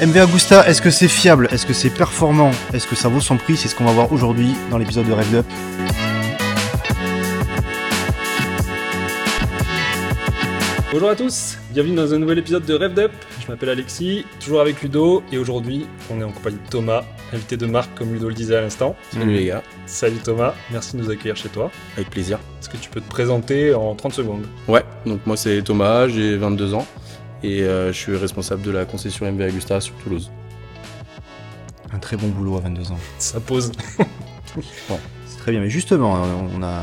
MV Agusta, est-ce que c'est fiable? Est-ce que c'est performant? Est-ce que ça vaut son prix? C'est ce qu'on va voir aujourd'hui dans l'épisode de Rev'd Up. Bonjour à tous, bienvenue dans un nouvel épisode de Rev'd Up. Je m'appelle Alexis, toujours avec Ludo, et aujourd'hui on est en compagnie de Thomas, invité de marque comme Ludo le disait à l'instant. Salut les gars, Salut Thomas, merci de nous accueillir chez toi. avec plaisir. Est-ce que tu peux te présenter en 30 secondes? Ouais, donc moi c'est Thomas, j'ai 22 ans et euh, je suis responsable de la concession MV Agusta sur Toulouse. Un très bon boulot à 22 ans. Ça pose. C'est très bien. Mais justement, on a,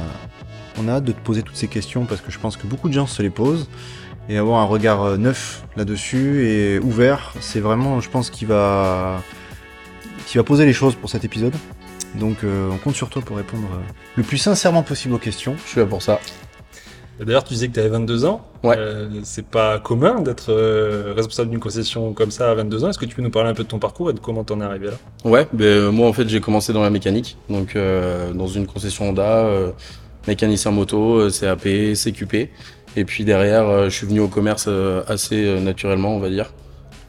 on a hâte de te poser toutes ces questions parce que je pense que beaucoup de gens se les posent. Et avoir un regard euh, neuf là-dessus et ouvert, c'est vraiment, je pense, qui va, qui va poser les choses pour cet épisode. Donc euh, on compte sur toi pour répondre euh, le plus sincèrement possible aux questions. Je suis là pour ça. D'ailleurs, tu disais que tu avais 22 ans. Ouais. Euh, c'est pas commun d'être euh, responsable d'une concession comme ça à 22 ans. Est-ce que tu peux nous parler un peu de ton parcours et de comment t'en es arrivé là? Ouais, ben, euh, moi en fait j'ai commencé dans la mécanique, donc euh, dans une concession Honda, mécanicien moto, CAP, CQP. Et puis derrière, je suis venu au commerce assez naturellement, on va dire.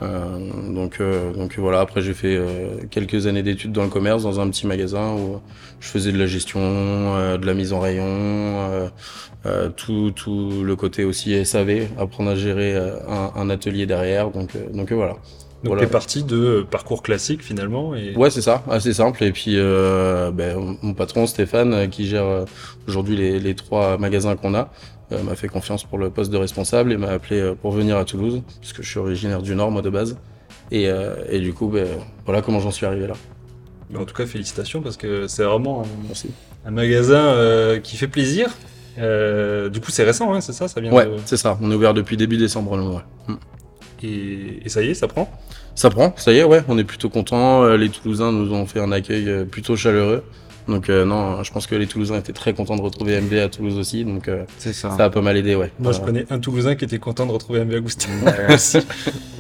Euh, donc, euh, donc voilà, après j'ai fait euh, quelques années d'études dans le commerce, dans un petit magasin où je faisais de la gestion, de la mise en rayon, tout, tout le côté aussi SAV, apprendre à gérer un, un atelier derrière. Donc, donc voilà. Donc Voilà. t'es parti de parcours classique finalement. Et... Ouais, c'est ça, assez simple. Et puis, euh, ben, mon patron Stéphane, euh, qui gère euh, aujourd'hui les, les trois magasins qu'on a, euh, m'a fait confiance pour le poste de responsable et m'a appelé pour venir à Toulouse, parce que je suis originaire du Nord, moi, de base. Et, euh, et du coup, ben, voilà comment j'en suis arrivé là. En tout cas, félicitations parce que c'est vraiment un, Merci. un magasin qui fait plaisir. Du coup, c'est récent, hein, c'est ça Ça vient Ouais, de- c'est ça. On est ouvert depuis début décembre, ouais. Mm. Et, et ça y est, ça prend Ça prend, ça y est, ouais, on est plutôt contents. Euh, Les Toulousains nous ont fait un accueil euh, plutôt chaleureux. Donc euh, non, je pense que les Toulousains étaient très contents de retrouver MV à Toulouse aussi, donc euh, ça. ça a pas mal aidé, ouais. Moi, je connais un Toulousain qui était content de retrouver MV Agustin. Ouais. aussi.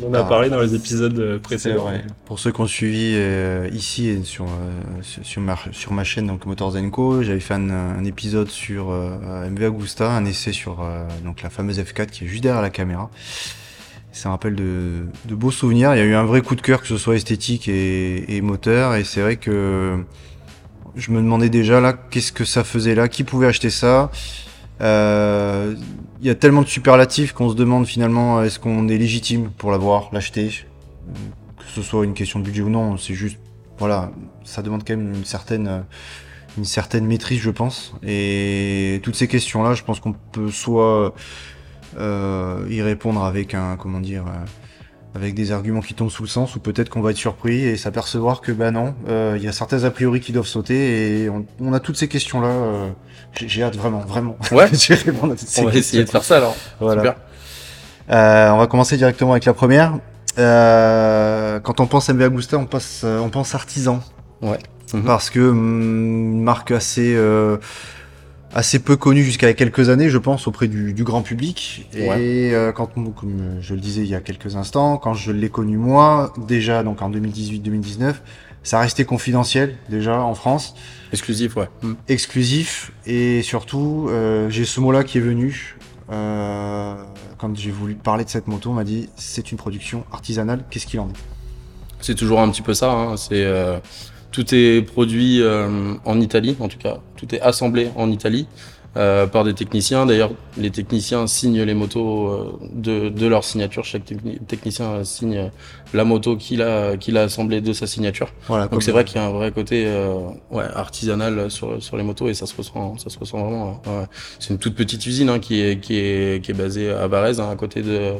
On en a Ah. parlé dans les épisodes précédents. vrai. Pour ceux qui ont suivi euh, ici et sur, euh, sur, sur ma, sur ma chaîne donc Motors Co, j'avais fait un, un épisode sur euh, MV Agusta, un essai sur euh, donc la fameuse F4 qui est juste derrière la caméra. Ça rappelle de, de beaux souvenirs. Il y a eu un vrai coup de cœur, que ce soit esthétique et, moteur. Et c'est vrai que je me demandais déjà là, qu'est-ce que ça faisait là, qui pouvait acheter ça? Euh, Il y a tellement de superlatifs qu'on se demande finalement est-ce qu'on est légitime pour l'avoir, l'acheter? Que ce soit une question de budget ou non, c'est juste, voilà, ça demande quand même une certaine, euh, une certaine maîtrise, je pense. Et toutes ces questions-là, je pense qu'on peut soit euh, y répondre avec un, comment dire, euh, avec des arguments qui tombent sous le sens, ou peut-être qu'on va être surpris et s'apercevoir que, bah non, euh, il y a certains a priori qui doivent sauter, et on, on a toutes ces questions-là. euh, j'ai hâte vraiment, vraiment. Ouais. répondre à toutes ces On va questions. essayer de faire ça alors. Voilà. Super. Euh, on va commencer directement avec la première. Euh, quand on pense MV Agusta, on, passe, euh, on pense artisan. Ouais. Parce que une marque assez, euh, assez peu connue jusqu'à quelques années, je pense, auprès du, du grand public. Et euh, quand, comme je le disais il y a quelques instants, quand je l'ai connu moi, déjà donc en 2018-2019, ça restait confidentiel déjà en France Exclusif, ouais. Mm. exclusif et surtout euh, j'ai ce mot-là qui est venu euh, quand j'ai voulu parler de cette moto, on m'a dit c'est une production artisanale, qu'est-ce qu'il en est? C'est toujours un petit peu ça. Hein. C'est euh, tout est produit euh, en Italie, en tout cas, tout est assemblé en Italie euh, par des techniciens. D'ailleurs, les techniciens signent les motos euh, de, de leur signature. Chaque techni- technicien signe la moto qu'il a qu'il a assemblée de sa signature. Voilà, Donc c'est vrai qu'il y a un vrai côté euh, ouais, artisanal sur, sur les motos et ça se ressent, ça se ressent vraiment. Ouais. C'est une toute petite usine hein, qui, est, qui, est, qui est basée à Varese, hein, à côté de,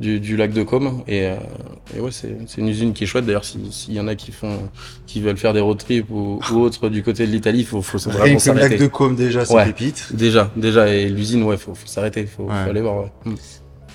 du, du lac de Côme. Et, euh, et ouais, c'est c'est une usine qui est chouette. D'ailleurs, s'il y en a qui, font, qui veulent faire des road trips ou, ou autres du côté de l'Italie, il faut, faut vraiment que le lac s'arrêter. de Côme déjà, c'est Ouais. pépite. Déjà, déjà, et l'usine, ouais, faut, faut s'arrêter, faut, Ouais. faut aller voir. Ouais. Mm.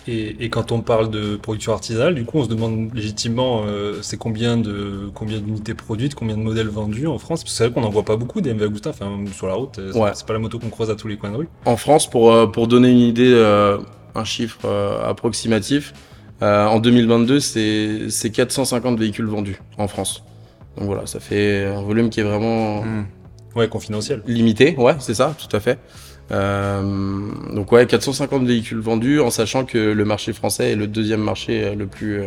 Et, et quand on parle de production artisanale, du coup, on se demande légitimement euh, c'est combien de combien d'unités produites, combien de modèles vendus en France? Parce que c'est vrai qu'on n'en voit pas beaucoup des MV Agusta, enfin sur la route. euh, c'est Ouais. c'est pas la moto qu'on croise à tous les coins de rue. En France, pour, euh, pour donner une idée, euh, un chiffre euh, approximatif, euh, en 2022, c'est c'est 450 véhicules vendus en France. Donc voilà, ça fait un volume qui est vraiment Hmm. Ouais, confidentiel. limité, ouais, c'est ça, tout à fait. Euh, donc ouais, 450 véhicules vendus, en sachant que le marché français est le deuxième marché le plus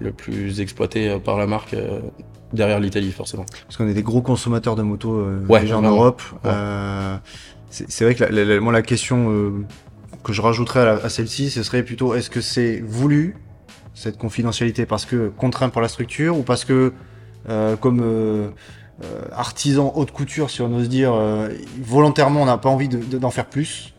le plus exploité par la marque derrière l'Italie forcément. Parce qu'on est des gros consommateurs de motos euh, Ouais, déjà en. Europe. Ouais. Euh, c'est c'est vrai que la, la- la- moi, la question euh, que je rajouterais à, celle-ci, ce serait plutôt est-ce que c'est voulu cette confidentialité parce que contraint pour la structure ou parce que euh, comme euh, euh, artisan haute couture, si on ose dire, euh, volontairement, on n'a pas envie de- de- d'en faire plus?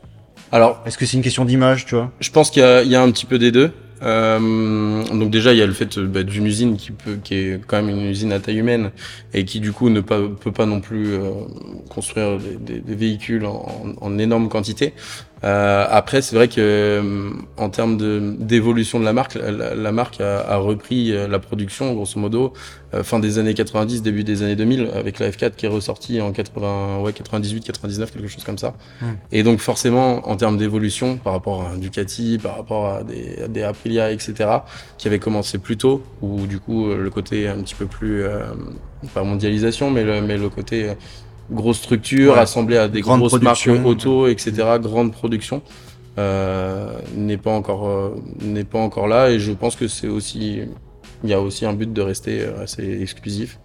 Alors Est-ce que c'est une question d'image, tu vois? Je pense qu'il y, y a un petit peu des deux. Euh, donc déjà, il y a le fait bah, d'une usine qui peut, qui est quand même une usine à taille humaine et qui du coup ne pas, peut pas non plus euh, construire des, des- des véhicules en, en énorme quantité. Euh, après, c'est vrai que euh, en termes de d'évolution de la marque, la, la- marque a, a repris euh, la production grosso modo euh, fin des années 90, début des années 2000 avec la F4 qui est ressortie en 80, ouais 98, 99, quelque chose comme ça. Et donc forcément, en termes d'évolution, par rapport à un Ducati, par rapport à des, à des Aprilia, etc., qui avaient commencé plus tôt, où du coup le côté un petit peu plus, euh, pas mondialisation, mais le, mais le côté euh, grosse structure, Ouais. assemblée à des Grande grosses marques auto, etc., grande production, euh, n'est pas encore euh, n'est pas encore là. Et je pense que c'est aussi, il y a aussi un but de rester euh, assez exclusif,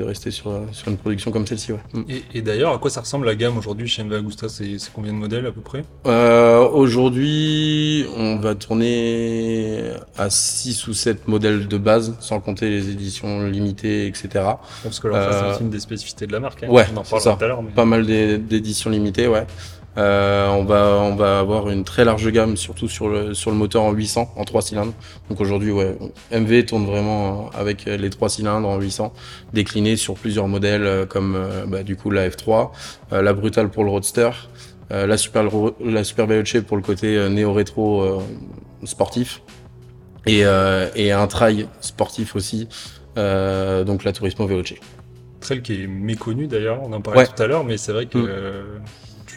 de rester sur sur une production comme celle-ci. Ouais. Mm. Et, et d'ailleurs, à quoi ça ressemble la gamme aujourd'hui chez MV Agusta C'est c'est combien de modèles à peu près? Euh, Aujourd'hui, on va tourner à 6 ou 7 modèles de base, sans compter les éditions limitées, etc. Parce que là, c'est Euh, aussi une des spécificités de la marque. hein. ouais, on en c'est ça. tout à l'heure. mais- Pas mal d'é- d'éditions limitées, ouais. Euh, on va on va avoir une très large gamme, surtout sur le sur le moteur en 800, en 3 cylindres. Donc aujourd'hui, ouais, MV tourne vraiment avec les 3 cylindres en 800, déclinés sur plusieurs modèles euh, comme euh, bah, du coup la F3, euh, la Brutale pour le Roadster, euh, la Super la Super Veloce pour le côté euh, néo rétro euh, sportif et euh, et un trail sportif aussi, euh, donc la Turismo Veloce. Trail qui est méconnu d'ailleurs, on en parlait Ouais. tout à l'heure, mais c'est vrai que Mm. euh,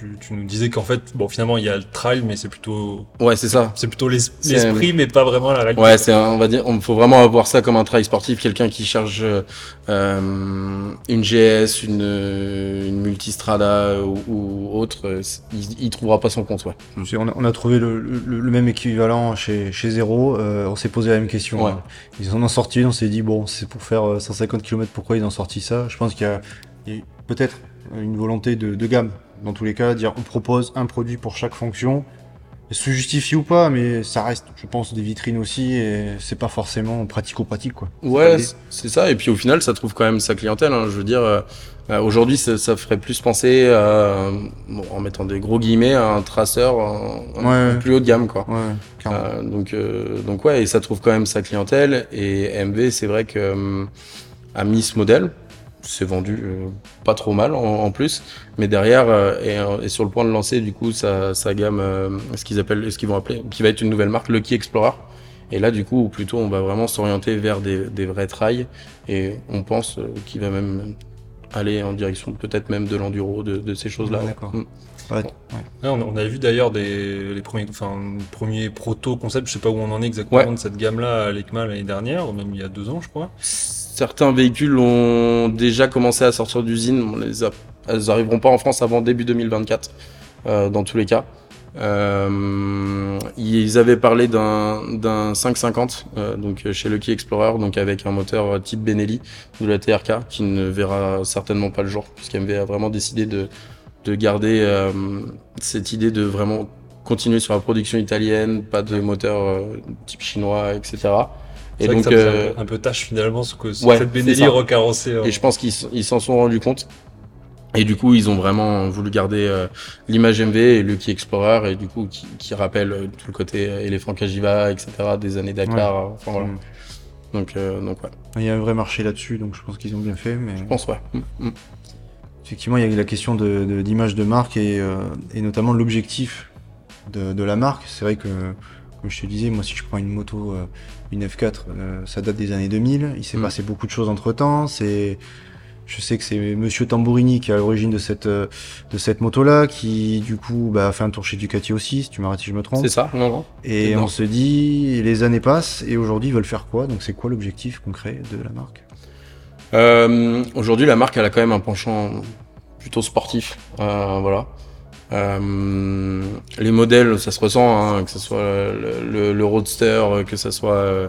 tu, tu nous disais qu'en fait, bon, finalement, il y a le trail, mais c'est plutôt, Ouais, c'est ça. c'est plutôt l'esprit, mais pas vraiment la réalité. Ouais, c'est un- on va dire, on faut vraiment avoir ça comme un trail sportif, quelqu'un qui charge euh, une GS, une, euh, une multistrada ou, ou autre, il, il trouvera pas son compte, ouais. On a, on a trouvé le, le- le même équivalent chez, chez Zero. euh, on s'est posé la même question. Ouais. hein. Ils en ont sorti une, on s'est dit, bon, c'est pour faire euh, 150 km, pourquoi ils ont sorti ça? Je pense qu'il y a, il y a eu peut-être une volonté de, de gamme. Dans tous les cas, dire on propose un produit pour chaque fonction. Se justifie ou pas, mais ça reste, je pense, des vitrines aussi, et c'est pas forcément pratico-pratique, quoi. Ouais, c'est ça. Et puis au final, ça trouve quand même sa clientèle. hein. Je veux dire, euh, euh, aujourd'hui, ça, ça ferait plus penser, bon, en mettant des gros guillemets, à un traceur Ouais. plus haut de gamme, quoi. Ouais. Euh, donc, euh, donc ouais, et ça trouve quand même sa clientèle. Et MV, c'est vrai que euh, a mis ce modèle, c'est vendu euh, pas trop mal en, en plus, mais derrière euh, est, euh, est sur le point de lancer du coup sa, sa gamme, euh, ce qu'ils appellent, ce qu'ils vont appeler, qui va être une nouvelle marque, Lucky Explorer. Et là, du coup, plutôt, on va vraiment s'orienter vers des, des vrais trails, et on pense euh, qu'il va même aller en direction peut-être même de l'enduro, de, de ces choses-là. Ouais, d'accord. Mm. Ouais, ouais. Ouais, on, on avait vu d'ailleurs des les premiers, enfin, premiers proto concepts, je sais pas où on en est exactement Ouais. de cette gamme-là à l'ECMA l'année dernière, ou même il y a deux ans, je crois. Certains véhicules ont déjà commencé à sortir d'usine. Elles arriveront pas en France avant début 2024, euh, dans tous les cas. Euh, ils avaient parlé d'un d'un 550, euh, donc chez Lucky Explorer, donc avec un moteur type Benelli de la TRK, qui ne verra certainement pas le jour, puisqu'MV a vraiment décidé de de garder cette idée de vraiment continuer sur la production italienne, pas de moteur type chinois, etc. C'est Et vrai donc, que ça euh, un peu tâche finalement, ce que ouais, cette c'est Benelli recarrossée. euh, et je pense qu'ils ils s'en sont rendus compte. Et du coup, ils ont vraiment voulu garder euh, l'image MV et Lucky Explorer, et du coup, qui, qui rappelle euh, tout le côté euh, éléphant Kajiva, etc., des années Dakar. Enfin, voilà. Mm. Donc, euh, donc, ouais, Il y a un vrai marché là-dessus, donc je pense qu'ils ont bien fait, mais. je pense, ouais. Mm, mm. Effectivement, il y a la question de, de- d'image de marque et, euh, et notamment l'objectif de, de la marque. C'est vrai que, comme je te disais, moi, si je prends une moto, euh, une F4, euh, ça date des années 2000. Il s'est Mm. passé beaucoup de choses entre temps. C'est, je sais que c'est Monsieur Tambourini qui est à l'origine de cette euh, de cette moto-là, qui du coup bah, a fait un tour chez Ducati aussi, si tu m'arrêtes si je me trompe. C'est ça, non, non. Et on se dit, les années passent et aujourd'hui ils veulent faire quoi? Donc c'est quoi l'objectif concret de la marque? Euh, Aujourd'hui, la marque, elle a quand même un penchant plutôt sportif. Euh, voilà. Euh, les modèles, ça se ressent, hein, que ce soit le, Roadster, que ce soit euh,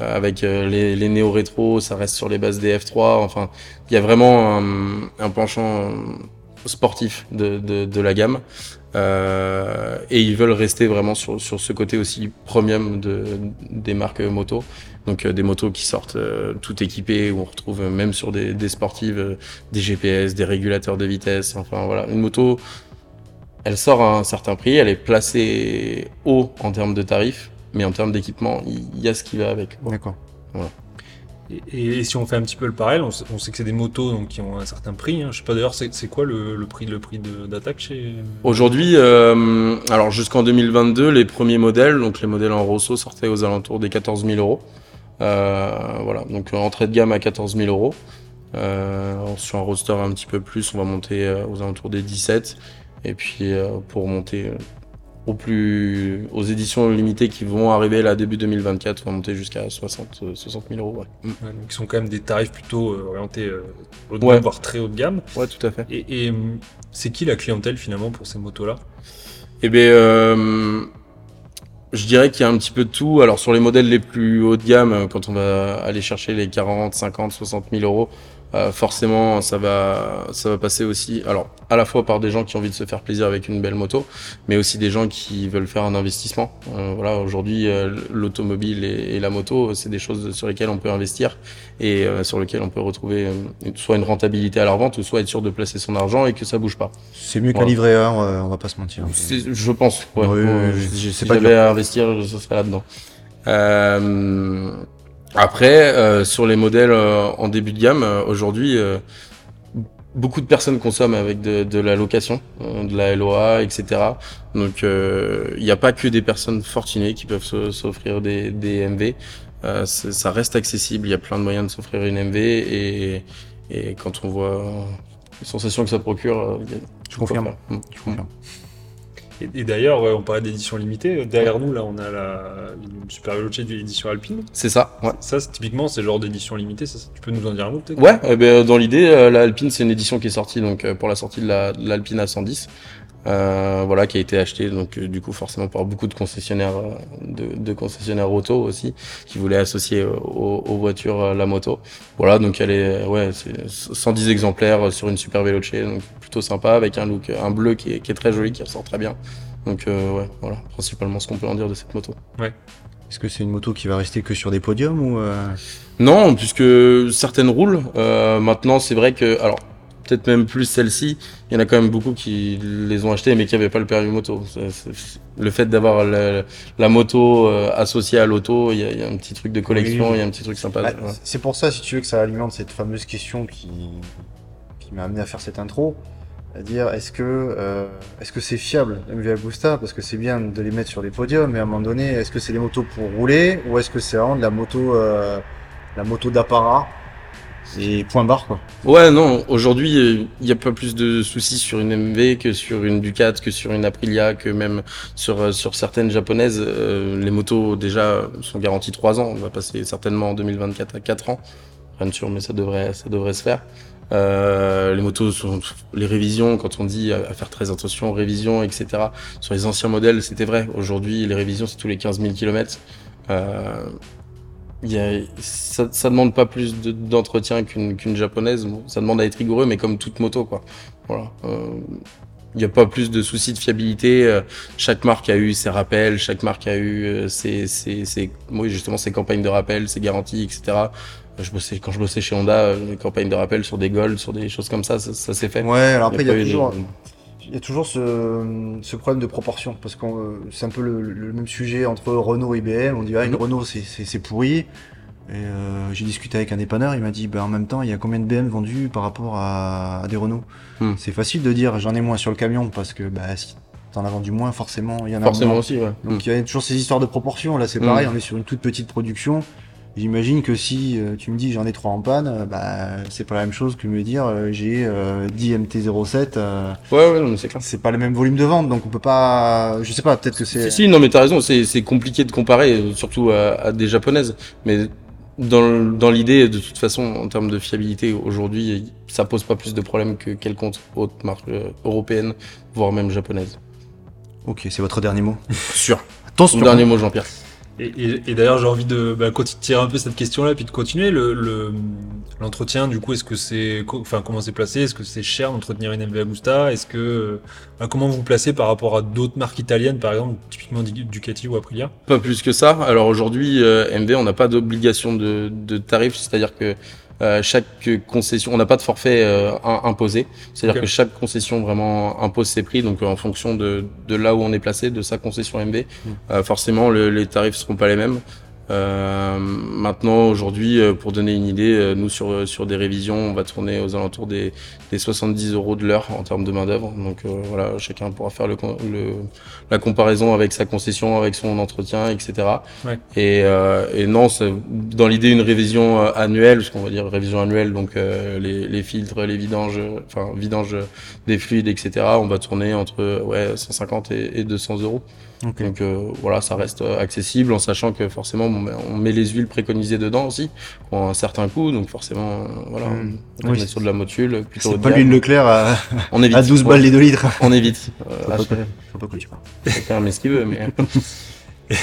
euh, avec euh, les, les néo-rétro, ça reste sur les bases des F3. Enfin, il y a vraiment un, penchant sportif de, la gamme. Euh, et ils veulent rester vraiment sur, ce côté aussi premium de, des marques moto. Donc euh, des motos qui sortent euh, tout équipées, où on retrouve même sur des, sportives euh, des GPS, des régulateurs de vitesse. Enfin voilà, une moto, elle sort à un certain prix, elle est placée haut en termes de tarifs, mais en termes d'équipement, il y a ce qui va avec. quoi. D'accord. Et, et si on fait un petit peu le parallèle, on sait, on sait que c'est des motos donc, qui ont un certain prix. Hein. Je sais pas d'ailleurs, c'est c'est quoi le, le prix, le prix de- d'attaque chez. Aujourd'hui, euh, alors jusqu'en 2022, les premiers modèles, donc les modèles en Rosso, sortaient aux alentours des 14 000 euros. Euh, voilà, donc euh, entrée de gamme à 14 000 euros. Euh, sur un roadster un petit peu plus, on va monter aux alentours des 17. Et puis euh, pour monter euh, au plus, aux éditions limitées qui vont arriver là début 2024, on va monter jusqu'à 60, euh, 60 000 euros. Ouais. Ouais, donc, qui sont quand même des tarifs plutôt euh, orientés haut de Ouais. gamme, voire très haut de gamme. ouais tout à fait. Et, et hum, c'est qui la clientèle finalement pour ces motos-là? Eh bien, euh, je dirais qu'il y a un petit peu de tout. Alors, sur les modèles les plus haut de gamme, quand on va aller chercher les 40, 50, 60 000 euros, euh, forcément, ça va, ça va passer aussi. Alors, à la fois par des gens qui ont envie de se faire plaisir avec une belle moto, mais aussi des gens qui veulent faire un investissement. Euh, voilà, aujourd'hui, euh, l'automobile et, et la moto, c'est des choses sur lesquelles on peut investir et euh, sur lesquelles on peut retrouver soit une rentabilité à la revente, ou soit être sûr de placer son argent et que ça bouge pas. C'est mieux qu'un livret A, on va, pas se mentir. Je pense. Ouais. Oui, si j'avais à investir, ce serait là-dedans. Euh, après, euh, sur les modèles euh, en début de gamme, euh, aujourd'hui, euh, beaucoup de personnes consomment avec de, de la location, euh, de la LOA, etc. Donc, euh, il n'y a pas que des personnes fortunées qui peuvent s'offrir des, des MV. Euh, ça reste accessible. Il y a plein de moyens de s'offrir une MV et, et quand on voit les sensations que ça procure, euh, Je confirme. faire. Mm. Je confirme. Et, et d'ailleurs, on parlait d'édition limitée. Derrière nous, là, on a la une Super Veloce de l'édition Alpine. C'est ça. Ouais. Ça, c'est- typiquement, c'est le genre d'édition limitée. Ça, tu peux nous en dire un mot peut-être? Ouais, eh ben, dans l'idée, euh, la Alpine, c'est une édition qui est sortie donc euh, pour la sortie de la- de l'Alpine A110, euh, voilà, qui a été achetée donc euh, du coup forcément par beaucoup de concessionnaires, euh, de, de concessionnaires auto aussi, qui voulaient associer euh, aux, aux voitures euh, la moto. Voilà, donc elle est, euh, ouais, c'est 110 exemplaires sur une Super Veloce, donc plutôt sympa avec un look, un bleu qui est, qui est très joli, qui ressort très bien. Donc euh, ouais, voilà, principalement ce qu'on peut en dire de cette moto. Est-ce que c'est une moto qui va rester que sur des podiums ou euh, Non, puisque certaines roulent. Euh, maintenant, c'est vrai que, alors, peut-être même plus celle-ci, il y en a quand même beaucoup qui les ont achetées mais qui n'avaient pas le permis moto. Le fait d'avoir la, la moto euh, associée à l'auto, il y, a- il y a un petit truc de collection, Oui. il y a un petit truc sympa. Bah, ouais. C'est pour ça, si tu veux, que ça alimente cette fameuse question qui, qui m'a amené à faire cette intro. C'est-à-dire, est-ce que euh, est-ce que c'est fiable, MV Agusta? Parce que c'est bien de les mettre sur les podiums, mais à un moment donné, est-ce que c'est des motos pour rouler ou est-ce que c'est vraiment de la moto, euh, la moto d'apparat? Et point barre quoi Ouais, non, aujourd'hui, il n'y a pas plus de soucis sur une MV que sur une Ducat, que sur une Aprilia, que même sur, sur certaines japonaises. Euh, les motos, déjà, sont garanties 3 ans. On va passer certainement en 2024 à 4 ans. Rien de sûr, mais ça devrait, ça devrait se faire. Euh, les motos sont les révisions quand on dit à faire très attention aux révisions etc sur les anciens modèles c'était vrai aujourd'hui les révisions c'est tous les 15 000 km y a, ça, ça demande pas plus de- d'entretien qu'une qu'une japonaise. Bon, ça demande à être rigoureux, mais comme toute moto, quoi. Voilà. Euh, il n'y a pas plus de soucis de fiabilité. Euh, Chaque marque a eu ses rappels, chaque marque a eu euh, ses, ses, ses, oui, justement ses campagnes de rappel, ses garanties, etc. Je bossais, quand je bossais chez Honda, les campagnes de rappel sur des Gold, sur des choses comme ça, ça, ça s'est fait. Ouais, alors après, il y a eu de- toujours, il y a toujours ce, ce problème de proportion, parce que c'est un peu le, le même sujet entre Renault et IBM. On dit, ah, une Mhm. Renault, c'est- pourri. Et euh, j'ai discuté avec un dépanneur, il m'a dit, bah, en même temps, il y a combien de BM vendus par rapport à, à des Renault Mhm. C'est facile de dire, j'en ai moins sur le camion, parce que bah, si t'en as vendu moins, forcément, il y en a Forcément moins. aussi, ouais. Donc il y a toujours ces histoires de proportion. Là, c'est Mhm. pareil, on est sur une toute petite production. J'imagine que si euh, tu me dis j'en ai trois en panne, euh, bah c'est pas la même chose que me dire euh, j'ai euh, 10 MT07. euh, Ouais, ouais, non, mais c'est clair. c'est pas le même volume de vente, donc on peut pas. Je sais pas, peut-être que c'est. Si, si, non, mais t'as raison, c'est c'est compliqué de comparer, surtout à, à des japonaises. Mais dans, dans l'idée, de toute façon, en termes de fiabilité, aujourd'hui, ça pose pas plus de problèmes que quelconque autre marque européenne, voire même japonaise. Ok, c'est votre dernier mot. Sûr. Attention. Mon dernier mot, Jean-Pierre. Et, et- et d'ailleurs, j'ai envie de bah, tirer un peu cette question-là, puis de continuer. Le, le- l'entretien, du coup, est-ce que c'est, enfin, comment c'est placé? Est-ce que c'est cher d'entretenir une MV Agusta Est-ce que, euh, bah, comment vous placez par rapport à d'autres marques italiennes, par exemple, typiquement Du- Ducati ou Aprilia? Pas plus que ça. Alors aujourd'hui, euh, MV, on n'a pas d'obligation de, de tarif, c'est-à-dire que euh, chaque concession, on n'a pas de forfait euh, im- imposé, c'est-à-dire que chaque concession vraiment impose ses prix, donc euh, en fonction de, de là où on est placé, de sa concession MV, euh, forcément le- les tarifs seront pas les mêmes. Euh, maintenant, aujourd'hui, euh, pour donner une idée, euh, nous sur sur des révisions, on va tourner aux alentours des, des 70 euros de l'heure en termes de main d'œuvre. Donc euh, voilà, chacun pourra faire le, le la comparaison avec sa concession, avec son entretien, etc. Ouais. Et, euh, et non, dans l'idée une révision annuelle, ce qu'on va dire révision annuelle, donc euh, les, les filtres, les vidanges, enfin vidange des fluides, etc. On va tourner entre ouais 150 et, et 200 euros. Ok. Donc euh, voilà, ça reste euh, accessible en sachant que forcément on met, on met les huiles préconisées dedans aussi pour un certain coût. Donc forcément, euh, voilà, Mm. on, Oui, est sur de la motule plutôt. C'est pas l'huile Leclerc à, On évite. à 12 Ouais, balles les 2 litres. On évite. Euh, Faut pas, acheter, faut pas que tu parles. chacun met ce qu'il veut, mais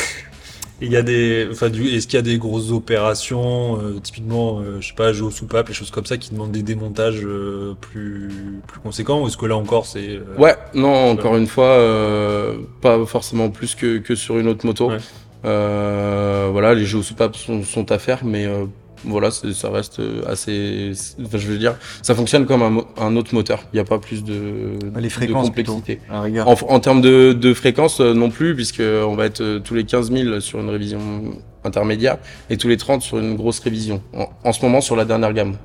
Il y a des, enfin, du, est-ce qu'il y a des grosses opérations, euh, typiquement, euh, je sais pas, jeux aux soupapes, les choses comme ça, qui demandent des démontages euh, plus, plus conséquents, ou est-ce que là encore c'est, euh, Ouais, non, encore une fois, euh, pas forcément plus que, que sur une autre moto. Ouais. Euh, voilà, les jeux aux soupapes sont, sont à faire, mais euh, voilà, ça reste assez. Enfin, je veux dire, ça fonctionne comme un, autre moteur. Il n'y a pas plus de, Les de fréquences complexité. En, en termes de, de fréquence euh, non plus, puisque on va être euh, tous les 15 000 sur une révision intermédiaire et tous les 30 sur une grosse révision. En, en ce moment, sur la dernière gamme.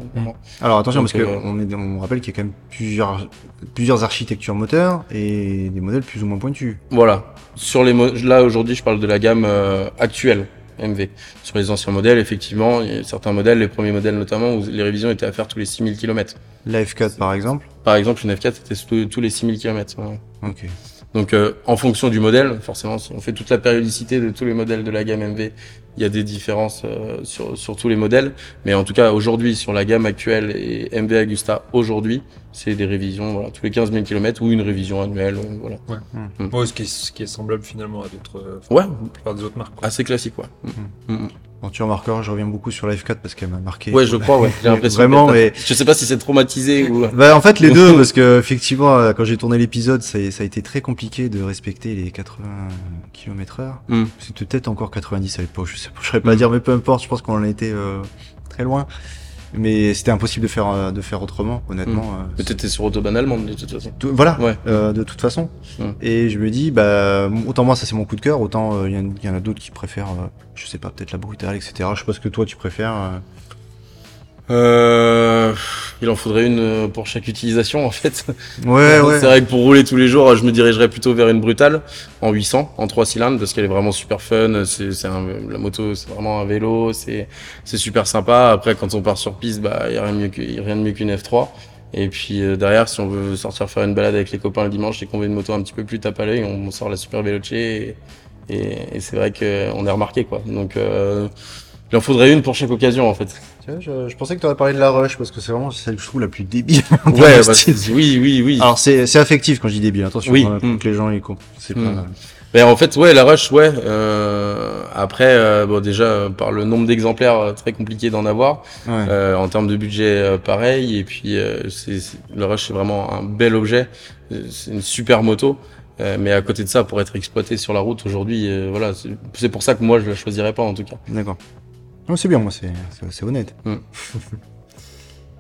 Alors attention Donc, parce euh, on, rappelle qu'il y a quand même plusieurs, plusieurs architectures moteurs et des modèles plus ou moins pointus. Voilà. Sur les là aujourd'hui, je parle de la gamme euh, actuelle MV. Sur les anciens modèles, effectivement, il y a certains modèles, les premiers modèles notamment, où les révisions étaient à faire tous les 6000 km. La F4 par exemple. Par exemple, une F4 c'était tous- les 6000 km. Ok. Donc, euh, en fonction du modèle, forcément, si on fait toute la périodicité de tous les modèles de la gamme MV, il y a des différences euh, sur, sur tous les modèles. Mais en tout cas, aujourd'hui, sur la gamme actuelle et MV Agusta aujourd'hui, c'est des révisions voilà, tous les 15 000 km ou une révision annuelle. euh, voilà. ouais, ce qui est, ce qui est semblable finalement à d'autres, euh, Ouais, des autres marques. quoi. assez classique, ouais. Mm, mm. Bon, tu remarqueras, je reviens beaucoup sur la F4 parce qu'elle m'a marqué. Ouais, je crois, ouais. J'ai l'impression. Vraiment, mais- Je sais pas si c'est traumatisé ou. Bah en fait les deux parce que effectivement euh, quand j'ai tourné l'épisode ça, ça a été très compliqué de respecter les 80 km heure. Hmm. C'était peut-être encore 90 à l'époque, je sais pas, je saurais pas dire mais peu importe, je pense qu'on en était euh, très loin. Mais c'était impossible de faire euh, de faire autrement honnêtement. euh, Mais t'étais sur autobahn allemande de toute façon. Tout- voilà, Ouais. euh, de toute façon. Mm. Et je me dis, bah, autant moi, ça c'est mon coup de cœur, autant euh, il y, en- il y en a d'autres qui préfèrent, euh, je sais pas, peut-être la brutale, etc. Je sais pas ce que toi tu préfères. Euh. Il en faudrait une euh, pour chaque utilisation en fait. Ouais, ouais. C'est vrai que pour rouler tous les jours, je me dirigerais plutôt vers une brutale en 800, en 3 cylindres, parce qu'elle est vraiment super fun. C'est, la moto, c'est vraiment un vélo, c'est, c'est super sympa. Après, quand on part sur piste, bah, il y a rien de mieux que- y a rien de mieux qu'une F3. Et puis euh, derrière, si on veut sortir faire une balade avec les copains le dimanche et qu'on veut une moto un petit peu plus tape à l'œil, on sort la Super Veloce et, et, et c'est vrai qu'on est remarqué quoi. Donc euh, il en faudrait une pour chaque occasion en fait. Je, je pensais que tu aurais parlé de la rush parce que c'est vraiment celle que je trouve la plus débile. Ouais, bah, oui, oui, oui. Alors c'est c'est affectif quand je dis débile, attention, Oui. hein, pour Mm. que les gens ils comprennent. C'est Mm. pas. Ben, en fait, ouais, la rush, ouais. Euh, après, euh, bon, déjà, euh, par le nombre d'exemplaires, euh, très compliqué d'en avoir. Ouais. Euh, en termes de budget, pareil. Et puis, euh, c'est, c'est- le rush, c'est vraiment un bel objet. C'est une super moto. Euh, mais à côté de ça, pour être exploité sur la route aujourd'hui, euh, voilà, c'est, c'est pour ça que moi, je la choisirais pas, en tout cas. D'accord. Non, c'est bien, moi, c'est c'est- c'est honnête.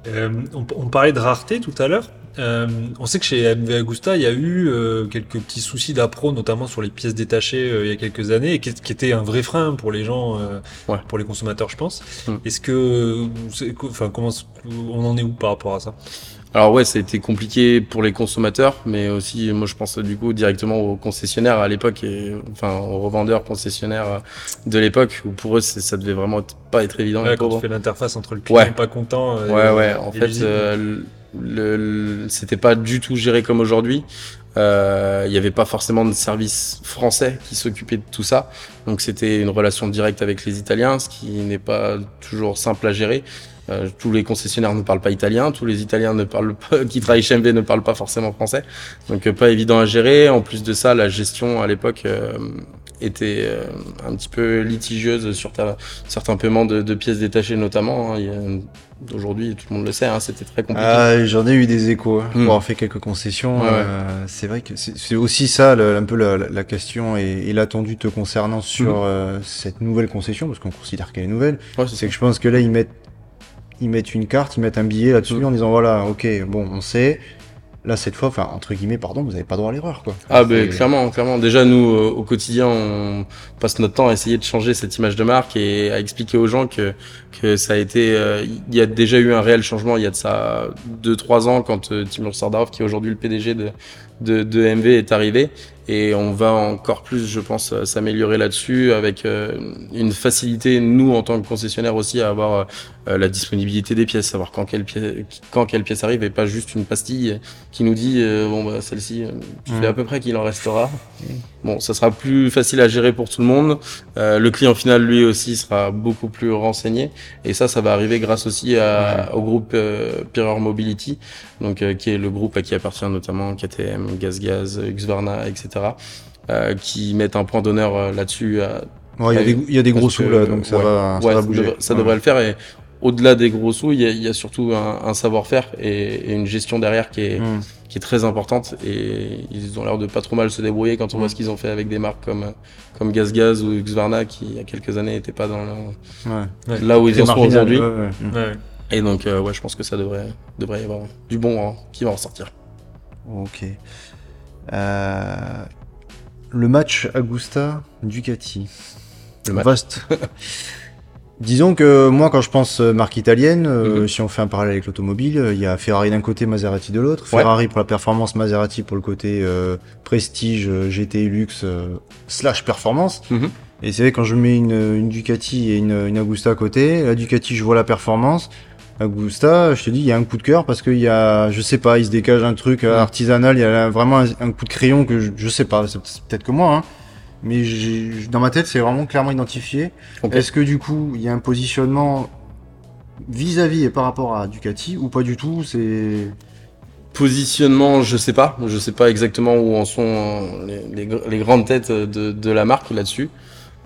Euh, on, on parlait de rareté tout à l'heure. Euh, on sait que chez MV Agusta, il y a eu euh, quelques petits soucis d'appro, notamment sur les pièces détachées euh, il y a quelques années, et qui, qui était un vrai frein pour les gens, euh, Ouais. pour les consommateurs, je pense. Mm. Est-ce que, c'est- enfin, comment on en est où par rapport à ça? Alors ouais, ça a été compliqué pour les consommateurs, mais aussi, moi, je pense du coup directement aux concessionnaires à l'époque, et enfin aux revendeurs concessionnaires euh, de l'époque, où pour eux, ça devait vraiment pas être évident. Ouais, Quand tu fais l'interface entre le client Ouais. pas content. euh, Ouais, et- ouais. En fait, euh, le, le- c'était pas du tout géré comme aujourd'hui. Euh, Il n'y avait pas forcément de service français qui s'occupait de tout ça. Donc c'était une relation directe avec les Italiens, ce qui n'est pas toujours simple à gérer. Euh, tous les concessionnaires ne parlent pas italien, tous les Italiens ne parlent pas, qui travaillent chez MV ne parlent pas forcément français. Donc euh, pas évident à gérer. En plus de ça, la gestion à l'époque, euh, euh, un petit peu litigieuse sur ta- certains paiements de, de pièces détachées notamment. hein. Aujourd'hui, tout le monde le sait, hein, c'était très compliqué. Ah, j'en ai eu des échos Hmm. pour avoir fait quelques concessions. Ouais, ouais. c'est vrai que c'est aussi ça, le- un peu la, question et, et l'attendu te concernant sur euh, cette nouvelle concession, parce qu'on considère qu'elle est nouvelle. Ouais, C'est que je pense que là, ils mettent, ils mettent une carte, ils mettent un billet là-dessus Mhm. en disant voilà, ok, bon, on sait. Là, cette fois, enfin, entre guillemets, pardon, vous avez pas droit à l'erreur, quoi. Ah ben clairement, clairement. Déjà nous euh, au quotidien, on passe notre temps à essayer de changer cette image de marque et à expliquer aux gens que que ça a été, euh, il y a déjà eu un réel changement. Il y a de ça deux trois ans quand euh, Timur Sardarov, qui est aujourd'hui le PDG de, de de MV, est arrivé et on va encore plus, je pense, euh, s'améliorer là-dessus avec euh, une facilité nous en tant que concessionnaire aussi à avoir euh, la disponibilité des pièces, savoir quand quelle pièce quand quelle pièce arrive et pas juste une pastille qui nous dit euh, bon bah celle-ci, tu Mhm. sais à peu près qu'il en restera. Bon, ça sera plus facile à gérer pour tout le monde. Euh, le client final, lui aussi, sera beaucoup plus renseigné. Et ça, ça va arriver grâce aussi à, au groupe euh, Pireur Mobility, donc euh, qui est le groupe à qui appartient notamment KTM, GazGaz, Husqvarna, etc. Euh, qui mettent un point d'honneur euh, là-dessus. à- Ouais, il y a des, il y a des gros sous que, là, donc ça ouais, va, ça ouais, va bouger. devrait- ça Ouais. devrait le faire. Et au-delà des gros sous, il y a, y surtout un, un savoir-faire et, et une gestion derrière qui est, Hmm. qui est très importante et ils ont l'air de pas trop mal se débrouiller quand on voit Mm. ce qu'ils ont fait avec des marques comme comme GazGaz ou Husqvarna qui il y a quelques années n'étaient pas dans le- Ouais. Ouais. là où ils en sont aujourd'hui ouais, ouais. Hmm. Ouais. et donc euh, ouais je pense que ça devrait devrait y avoir du bon hein, qui va en sortir Ok. Euh, le match Augusta Ducati. Le match. Vaste. Disons que moi, quand je pense euh, marque italienne, euh, Mhm. si on fait un parallèle avec l'automobile, il y a Ferrari d'un côté, Maserati de l'autre. Ouais. Ferrari pour la performance, Maserati pour le côté euh, prestige, GT, luxe, slash performance. Mhm. Et c'est vrai, quand je mets une, une Ducati et une, une Augusta à côté, la Ducati, je vois la performance. Augusta, je te dis, il y a un coup de cœur parce qu'il y a, je sais pas, il se dégage un truc euh, artisanal, il y a vraiment un, un coup de crayon que je, je sais pas, c'est peut-être que moi, hein. Mais dans ma tête, c'est vraiment clairement identifié. Est-ce que du coup, il y a un positionnement vis-à-vis et par rapport à Ducati ou pas du tout C'est positionnement je sais pas. Je sais pas exactement où en sont euh, les, les, les grandes têtes de, de la marque là-dessus.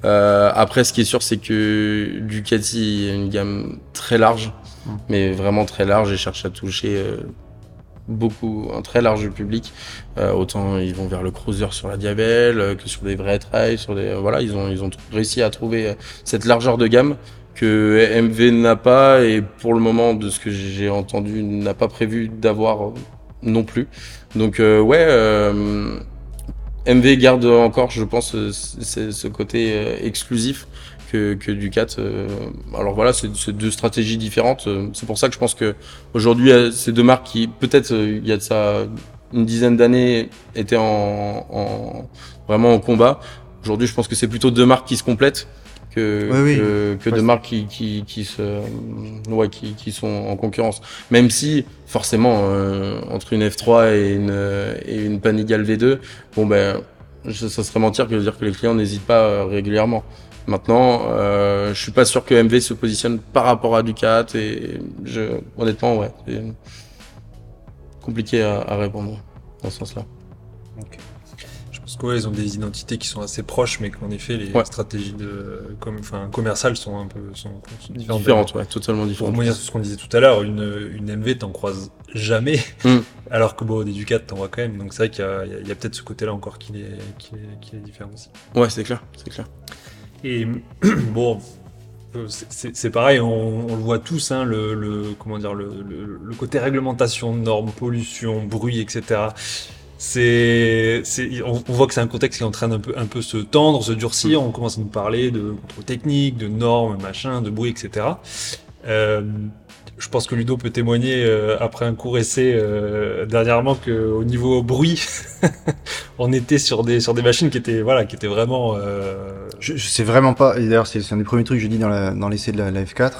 Euh, après ce qui est sûr c'est que Ducati a une gamme très large Mais vraiment très large et cherche à toucher euh, beaucoup un très large public. Euh, autant ils vont vers le cruiser sur la Diabelle euh, que sur des vrais trails sur des voilà ils ont ils ont réussi à trouver cette largeur de gamme que MV n'a pas et pour le moment de ce que j'ai entendu n'a pas prévu d'avoir non plus. Donc euh, ouais euh, MV garde encore je pense ce côté exclusif que, que Ducat. euh, alors voilà, c'est deux stratégies différentes. euh, C'est pour ça que je pense que aujourd'hui, euh, ces deux marques qui peut-être il y a de ça une dizaine d'années étaient en, en vraiment en combat. Aujourd'hui, je pense que c'est plutôt deux marques qui se complètent que Oui, oui. que, que Ouais, deux marques qui qui qui se ouais qui qui sont en concurrence. Même si forcément euh, entre une F3 et une et une Panigale V2, bon ben ça serait mentir que de dire que les clients n'hésitent pas régulièrement. Maintenant, euh, je suis pas sûr que MV se positionne par rapport à Ducat et je, honnêtement, ouais, c'est compliqué à, à répondre dans ce sens-là. Je pense que ouais, ont des identités qui sont assez proches, mais qu'en effet, les Ouais. stratégies de, comme, enfin, commerciales sont un peu sont, sont différentes. Différente, ouais, totalement Pour différente. revenir sur ce qu'on disait tout à l'heure, une, une MV, t'en croises jamais. Mm. Alors que bon, des Ducat, t'en vois quand même. Donc c'est vrai qu'il a, a- y a peut-être ce côté-là encore qui les, qui les, qui les différencie. Ouais, c'est clair, c'est clair. Et bon, c'est- pareil, on, on le voit tous, hein, le, le- comment dire, le, le- le côté réglementation, normes, pollution, bruit, etc. C'est, c'est- on, on voit que c'est un contexte qui est en train d'un peu, un peu se tendre, se durcir. On commence à nous parler de contrôle technique, de normes, machin, de bruit, etc. Euh, je pense que Ludo peut témoigner euh, après un court essai euh, dernièrement que au niveau bruit, on était sur des sur des machines qui étaient voilà qui étaient vraiment euh, Je, je sais vraiment pas. Et d'ailleurs, c'est un des premiers trucs que je dis dans la- dans l'essai de la, la F4.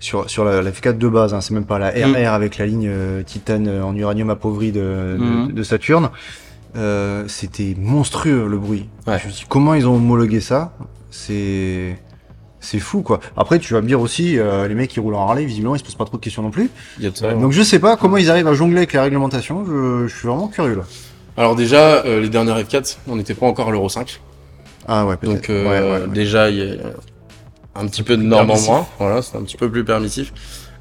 Sur, sur la, la F4 de base, hein, c'est même pas la RR Mm. avec la ligne euh, titane en uranium appauvri de, de- de Saturne. Euh, C'était monstrueux le bruit. Ouais. Je me dis comment ils ont homologué ça? C'est c'est fou quoi. Après, tu vas me dire aussi, euh, les mecs qui roulent en Harley, visiblement, ils se posent pas trop de questions non plus. Il y a de ça. Donc je sais pas comment ils arrivent à jongler avec les réglementations. Je, je suis vraiment curieux là. Alors déjà, euh, les dernières F4, on n'était pas encore à l'Euro 5. Ah ouais, peut-être. Donc euh, Ouais, ouais, ouais. déjà, il y a un petit peu de plus normes en moins. Voilà, c'est un petit peu plus permissif.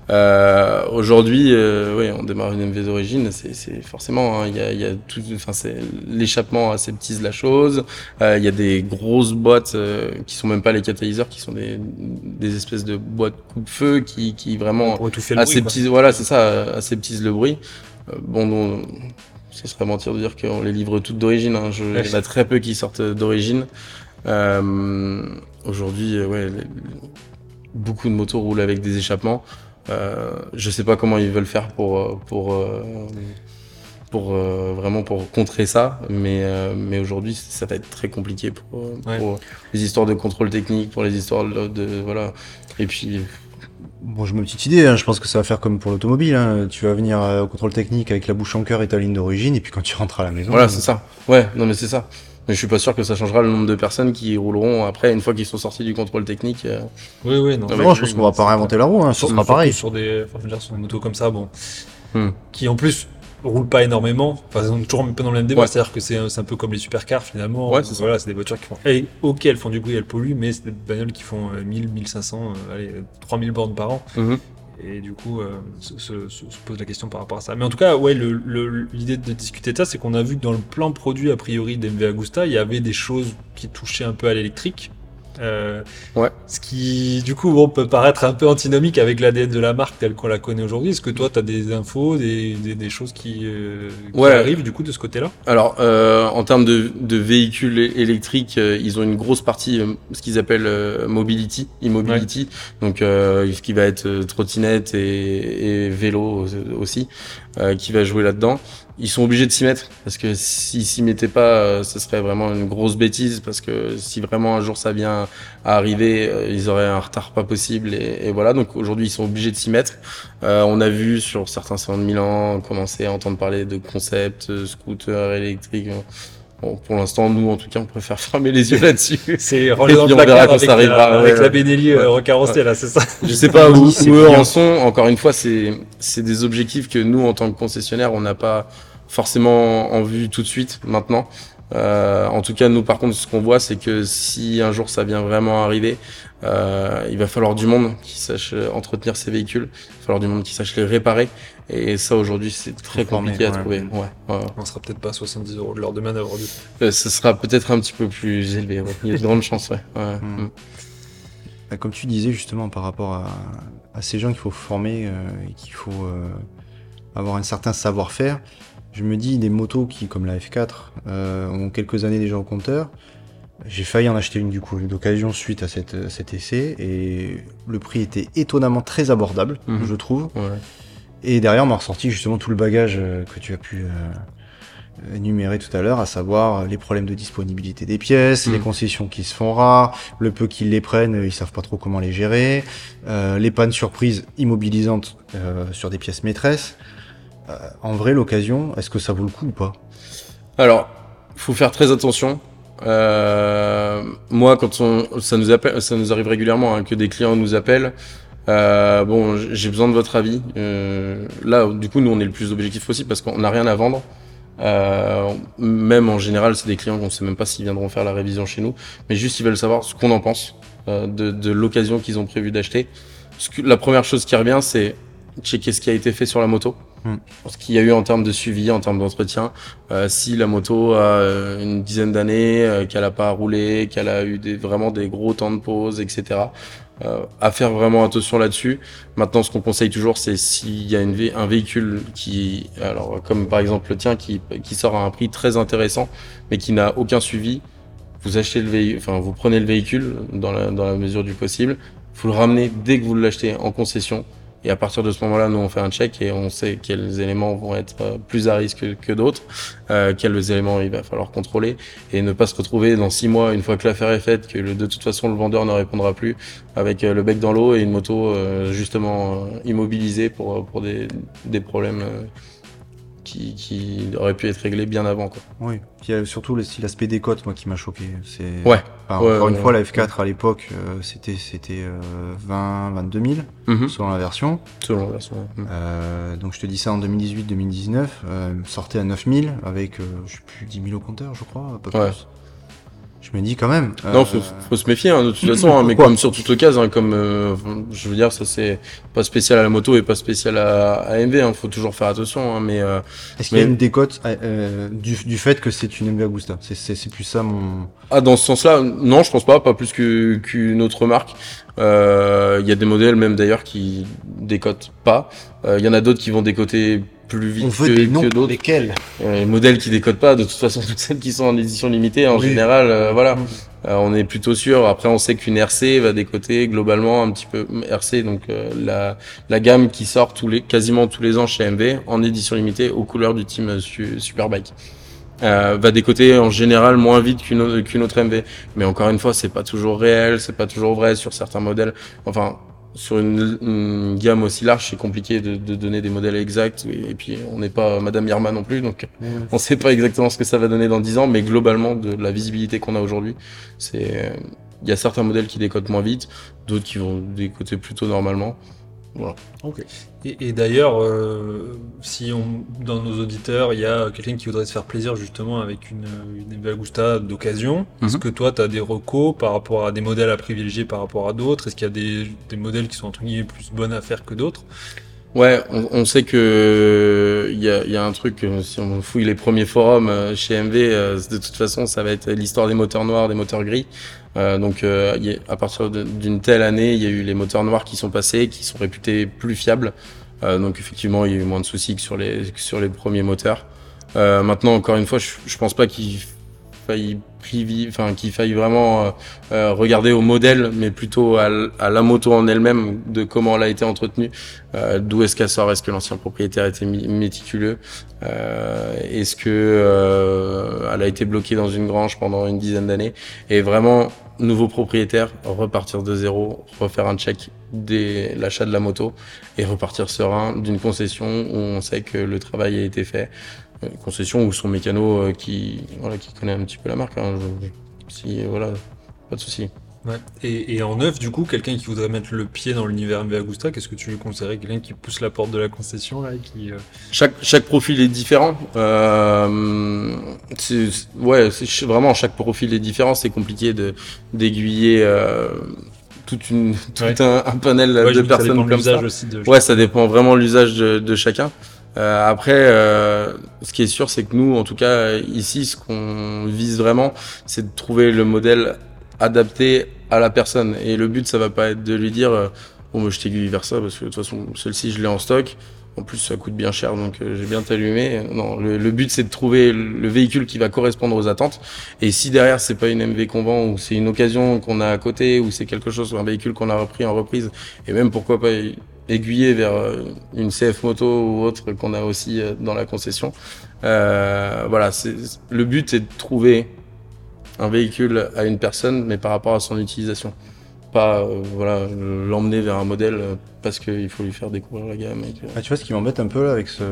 Euh, Aujourd'hui, euh, oui, on démarre une MV d'origine, c'est c'est forcément, hein, il y, a, y a tout, enfin c'est l'échappement aseptise la chose. Euh, Il y a des grosses boîtes euh, qui sont même pas les catalyseurs, qui sont des, des espèces de boîtes coupe-feu qui, qui vraiment le bruit. aseptisent, voilà, c'est ça, aseptisent le bruit. Euh, bon, ce serait mentir de dire qu'on les livre toutes d'origine. Hein. Je- Il y en a très peu qui sortent d'origine. Euh, Aujourd'hui, ouais, les- beaucoup de motos roulent avec des échappements. Euh, je sais pas comment ils veulent faire pour euh, pour euh, pour euh, vraiment pour contrer ça, mais euh, mais aujourd'hui ça va être très compliqué pour, Ouais. pour les histoires de contrôle technique, pour les histoires de, de- voilà. Et puis Bon, je me petite idée, hein, je pense que ça va faire comme pour l'automobile. Hein. Tu vas venir euh, au contrôle technique avec la bouche en cœur et ta ligne d'origine, et puis quand tu rentres à la maison. Voilà, c'est ça. Ouais, non mais c'est ça. Mais je suis pas sûr que ça changera le nombre de personnes qui rouleront après une fois qu'ils sont sortis du contrôle technique. euh. Oui, oui, non. Non, Non, je pense qu'on va pas réinventer la roue, hein, ce sera pareil. Sur des, enfin, je veux dire, sur des motos comme ça, bon. Hmm. Qui en plus roulent pas énormément. Enfin, ils sont toujours un peu dans le même débat. Ouais. C'est-à-dire que c'est un, c'est un peu comme les supercars finalement. Ouais, c'est. Voilà, c'est des voitures qui font. Eh, ok, elles font du bruit, elles polluent, mais c'est des bagnoles qui font euh, 1000, 1500, euh, allez, euh, 3000 bornes par an. Mhm. Et du coup, euh, se, se- se- se pose la question par rapport à ça. Mais en tout cas, ouais, l'idée de discuter de ça, c'est qu'on a vu que dans le plan produit, a priori, d'MV Agusta, il y avait des choses qui touchaient un peu à l'électrique. Euh, Ouais. Ce qui, du coup, bon, peut paraître un peu antinomique avec l'ADN de la marque telle qu'on la connaît aujourd'hui. Est-ce que toi, tu as des infos, des, des, des choses qui, euh, qui Ouais. arrivent, du coup, de ce côté-là? Alors, euh, en termes de, de véhicules électriques, euh, ils ont une grosse partie, euh, ce qu'ils appellent euh, mobility, e-mobility, donc euh, ce qui va être trottinette et, et vélo aussi, euh, qui va jouer là-dedans. Ils sont obligés de s'y mettre parce que s'ils s'y mettaient pas, euh, ce serait vraiment une grosse bêtise parce que si vraiment un jour ça vient à arriver, euh, ils auraient un retard pas possible et, et voilà. Donc aujourd'hui, ils sont obligés de s'y mettre. Euh, on a vu sur certains salons de Milan commencer à entendre parler de concepts, euh, scooters électriques. Bon, pour l'instant, nous, en tout cas, on préfère fermer les yeux là-dessus. C'est on verra quand ça arrivera, la, avec ouais, la ouais. Benelli euh, recarrossée, là, c'est ça Je sais pas où, où eux en sont. Encore une fois, c'est c'est des objectifs que nous, en tant que concessionnaire, on n'a pas forcément en vue tout de suite maintenant. Euh, en tout cas, nous, par contre, ce qu'on voit, c'est que si un jour ça vient vraiment arriver, euh, il va falloir du monde qui sache euh, entretenir ces véhicules, il va falloir du monde qui sache les réparer. Et ça, aujourd'hui, c'est très compliqué à ouais. trouver. Ouais, ouais. On sera peut-être pas à 70 euros de l'heure de manœuvre, du coup. Euh, ce sera peut-être un petit peu plus élevé. ouais. Il y a de grandes chances, ouais. ouais. Mm. Mm. Bah, comme tu disais justement par rapport à, à ces gens qu'il faut former euh, et qu'il faut euh, avoir un certain savoir-faire, je me dis des motos qui, comme la F4, euh, ont quelques années déjà au compteur. J'ai failli en acheter une du coup d'occasion suite à cette, cet essai et le prix était étonnamment très abordable, Mhm. je trouve. Ouais. Et derrière, on m'a ressorti justement tout le bagage euh, que tu as pu euh, énumérer tout à l'heure, à savoir les problèmes de disponibilité des pièces, Mm. les concessions qui se font rares, le peu qu'ils les prennent, ils savent pas trop comment les gérer, euh, les pannes surprises immobilisantes euh, sur des pièces maîtresses. Euh, en vrai, l'occasion, est-ce que ça vaut le coup ou pas? Alors, faut faire très attention. Euh, moi, quand ça nous arrive régulièrement hein, que des clients nous appellent. Euh, bon, j'ai besoin de votre avis. Là, du coup, nous, on est le plus objectif possible parce qu'on n'a rien à vendre. Même en général, c'est des clients qu'on sait même pas s'ils viendront faire la révision chez nous, mais juste ils veulent savoir ce qu'on en pense de, de l'occasion qu'ils ont prévu d'acheter. La première chose qui revient, c'est checker ce qui a été fait sur la moto, Hmm. ce qu'il y a eu en termes de suivi, en termes d'entretien. Euh, si la moto a euh, une dizaine d'années, euh, qu'elle a pas roulé, qu'elle a eu vraiment des gros temps de pause, etc. À faire vraiment attention là-dessus. Maintenant, ce qu'on conseille toujours, c'est s'il y a un véhicule qui, alors comme par exemple le tien, qui, qui sort à un prix très intéressant, mais qui n'a aucun suivi, vous achetez le véhicule, enfin vous prenez le véhicule dans la, dans la mesure du possible, vous le ramenez dès que vous l'achetez en concession. Et à partir de ce moment-là, nous on fait un check et on sait quels éléments vont être euh, plus à risque que, d'autres, euh, quels éléments il va falloir contrôler et ne pas se retrouver dans six mois, une fois que l'affaire est faite, que de toute façon le vendeur ne répondra plus, avec euh, le bec dans l'eau et une moto justement immobilisée pour, pour des, des problèmes qui, qui auraient pu être réglés bien avant. Quoi. Oui. Puis il y a surtout le style aspect des cotes, moi, qui m'a choqué. C'est Ouais. Enfin, Ouais, encore ouais, une fois, la F4 à l'époque, euh, c'était c'était euh, 20, 22 000 Mhm. selon la version. Selon la version. Euh, donc je te dis ça en 2018-2019, euh, sortait à 9000 avec, euh, je sais plus, 10 000 au compteur, je crois, pas plus. Je me dis quand même. Non, euh, faut, faut se méfier hein, de toute façon, hein, mais comme sur toute occasion, hein, comme euh, je veux dire, ça c'est pas spécial à la moto et pas spécial à, à MV. Hein, faut toujours faire attention, hein, mais euh, Est-ce qu'il y a une décote euh, du, du fait que c'est une MV Agusta C'est- C'est c'est plus ça mon. ah dans ce sens-là, non, je pense pas, pas plus que qu'une autre marque. Euh, Il y a des modèles même d'ailleurs qui décotent pas. Euh, Il y en a d'autres qui vont décoter plus vite On veut que, des noms. que d'autres. Lesquels Euh, les modèles qui décodent pas, de toute façon, toutes celles qui sont en édition limitée, en Oui. général, euh, voilà, Mm. Euh, on est plutôt sûr. Après, on sait qu'une RC va décoter globalement un petit peu RC, donc euh, la, la gamme qui sort tous les, quasiment tous les ans chez MV en édition limitée aux couleurs du team euh, Su- Superbike. Euh, va décoter en général moins vite qu'une qu'une autre MV. Mais encore une fois, c'est pas toujours réel, c'est pas toujours vrai sur certains modèles. Enfin, sur une, une gamme aussi large, c'est compliqué de, de donner des modèles exacts. Et, et puis, on n'est pas Madame Irma non plus, donc on sait pas exactement ce que ça va donner dans 10 ans, mais globalement, de la visibilité qu'on a aujourd'hui, c'est, il y a certains modèles qui décotent moins vite, d'autres qui vont décoter plutôt normalement. Voilà. Et, et d'ailleurs, euh, si on, dans nos auditeurs, il y a quelqu'un qui voudrait se faire plaisir justement avec une, une d'occasion, est-ce Mhm. que toi, tu as des recos par rapport à des modèles à privilégier par rapport à d'autres? Est-ce qu'il y a des, des modèles qui sont entre guillemets plus bonnes à faire que d'autres? Ouais, on, on sait que il y a, il y a un truc, euh, si on fouille les premiers forums euh, chez MV, euh, de toute façon, ça va être l'histoire des moteurs noirs, des moteurs gris. Euh, donc, euh, il y a- à partir d'une telle année, il y a eu les moteurs noirs qui sont passés, qui sont réputés plus fiables. Euh, donc, effectivement, il y a eu moins de soucis que sur les, que sur les premiers moteurs. Euh, maintenant, encore une fois, je, je pense pas qu'il faille enfin, qu'il faille vraiment euh, euh, regarder au modèle, mais plutôt à, la moto en elle-même, de comment elle a été entretenue. Euh, D'où est-ce qu'elle sort Est-ce que l'ancien propriétaire était méticuleux Euh, Est-ce que euh, elle a été bloquée dans une grange pendant une dizaine d'années Et vraiment, nouveau propriétaire, repartir de zéro, refaire un check dès l'achat de la moto et repartir serein d'une concession où on sait que le travail a été fait. Une concession où son mécano euh, qui voilà qui connaît un petit peu la marque. Hein, je- si voilà, pas de souci. Ouais. Et, et en neuf, du coup, quelqu'un qui voudrait mettre le pied dans l'univers MV Agusta, qu'est-ce que tu lui conseillerais? Quelqu'un qui pousse la porte de la concession là, et qui, euh, Chaque, chaque profil est différent. Euh, c'est- ouais, c'est vraiment chaque profil est différent. C'est compliqué de d'aiguiller euh, toute une tout Ouais. un, un panel ouais, de personnes comme ça. aussi de Ouais, ça dépend vraiment de l'usage de, de chacun. Euh, après, euh, ce qui est sûr, c'est que nous, en tout cas ici, ce qu'on vise vraiment, c'est de trouver le modèle adapté à la personne. Et le but, ça va pas être de lui dire, euh, bon, moi, je t'aiguille vers ça parce que de toute façon, celle-ci, je l'ai en stock. En plus, ça coûte bien cher, donc euh, j'ai bien t'allumé. Non, le, le but, c'est de trouver le véhicule qui va correspondre aux attentes. Et si derrière, c'est pas une MV qu'on vend, ou c'est une occasion qu'on a à côté, ou c'est quelque chose, un véhicule qu'on a repris en reprise, et même pourquoi pas aiguiller vers euh, une CF moto ou autre qu'on a aussi euh, dans la concession. Euh, voilà, le but est de trouver un véhicule à une personne, mais par rapport à son utilisation. Pas euh, voilà l'emmener vers un modèle parce qu'il faut lui faire découvrir la gamme. Ah, tu vois, ce qui m'embête un peu là, avec, ce,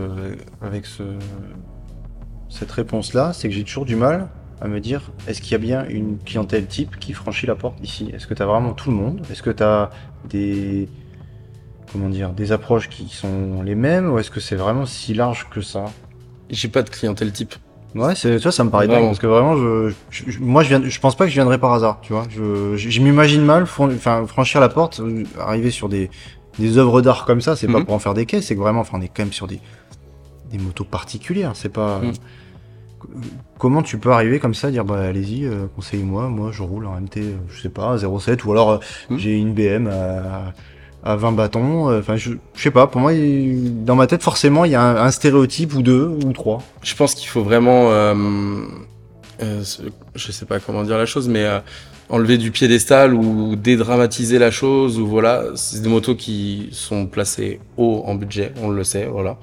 avec ce, cette réponse-là, c'est que j'ai toujours du mal à me dire est-ce qu'il y a bien une clientèle type qui franchit la porte ici Est-ce que tu as vraiment tout le monde? Est-ce que tu as des, comment dire, des approches qui sont les mêmes ou est-ce que c'est vraiment si large que ça J'ai pas de clientèle type. Ouais, c'est, vois, ça me paraît dingue parce que vraiment, je, moi, je viens, je pense pas que je viendrais par hasard, tu vois. Je, je, je m'imagine mal, enfin, franchir la porte, euh, arriver sur des, des œuvres d'art comme ça, c'est pas Mhm. pour en faire des caisses, c'est que vraiment, enfin, on est quand même sur des, des motos particulières, c'est pas. Mhm. Co- Comment tu peux arriver comme ça, dire bah allez-y, euh, conseillez-moi, moi je roule en MT, euh, je sais pas, 0,7 ou alors euh, Mhm. j'ai une BM à, à 20 bâtons, euh, enfin je, je sais pas, pour moi dans ma tête forcément il y a un, stéréotype ou deux ou trois. Je pense qu'il faut vraiment, euh, euh, je sais pas comment dire la chose, mais euh, enlever du piédestal ou dédramatiser la chose ou voilà, c'est des motos qui sont placées haut en budget, on le sait, voilà.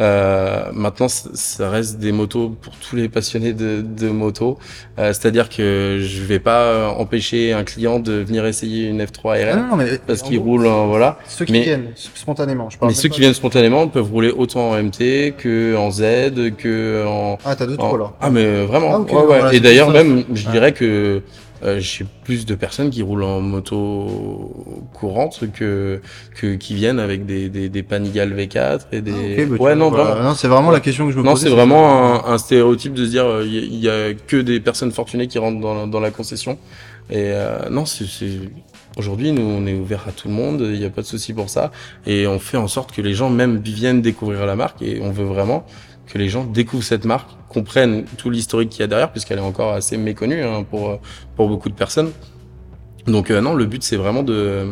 Euh, maintenant, ça reste des motos pour tous les passionnés de, de moto. Euh, C'est-à-dire que je vais pas euh, empêcher un client de venir essayer une F3 Ah RL non, non, mais parce qu'il roule, en- voilà. Ceux qui Mais- viennent spontanément, je Mais ceux qui viennent spontanément peuvent rouler autant en MT que en Z, que en, Ah, t'as deux en- trop là. Ah mais euh, vraiment. Ah, ok, ouais, ouais. voilà, Et d'ailleurs même, je dirais que euh, j'ai plus de personnes qui roulent en moto courante que, que qui viennent avec des des, des Panigale V4 et des. Ah, bah, ouais non non, vraiment. non, c'est vraiment la question que je me Non, posais. c'est vraiment un, un stéréotype de se dire euh, il y, y a que des personnes fortunées qui rentrent dans, la- dans la concession. Et euh, non, c'est- aujourd'hui nous on est ouvert à tout le monde, il n'y a pas de souci pour ça. Et on fait en sorte que les gens même viennent découvrir la marque et on veut vraiment que les gens découvrent cette marque, comprennent tout l'historique qu'il y a derrière, puisqu'elle est encore assez méconnue hein, pour, pour beaucoup de personnes. Donc euh, non, le but c'est vraiment de,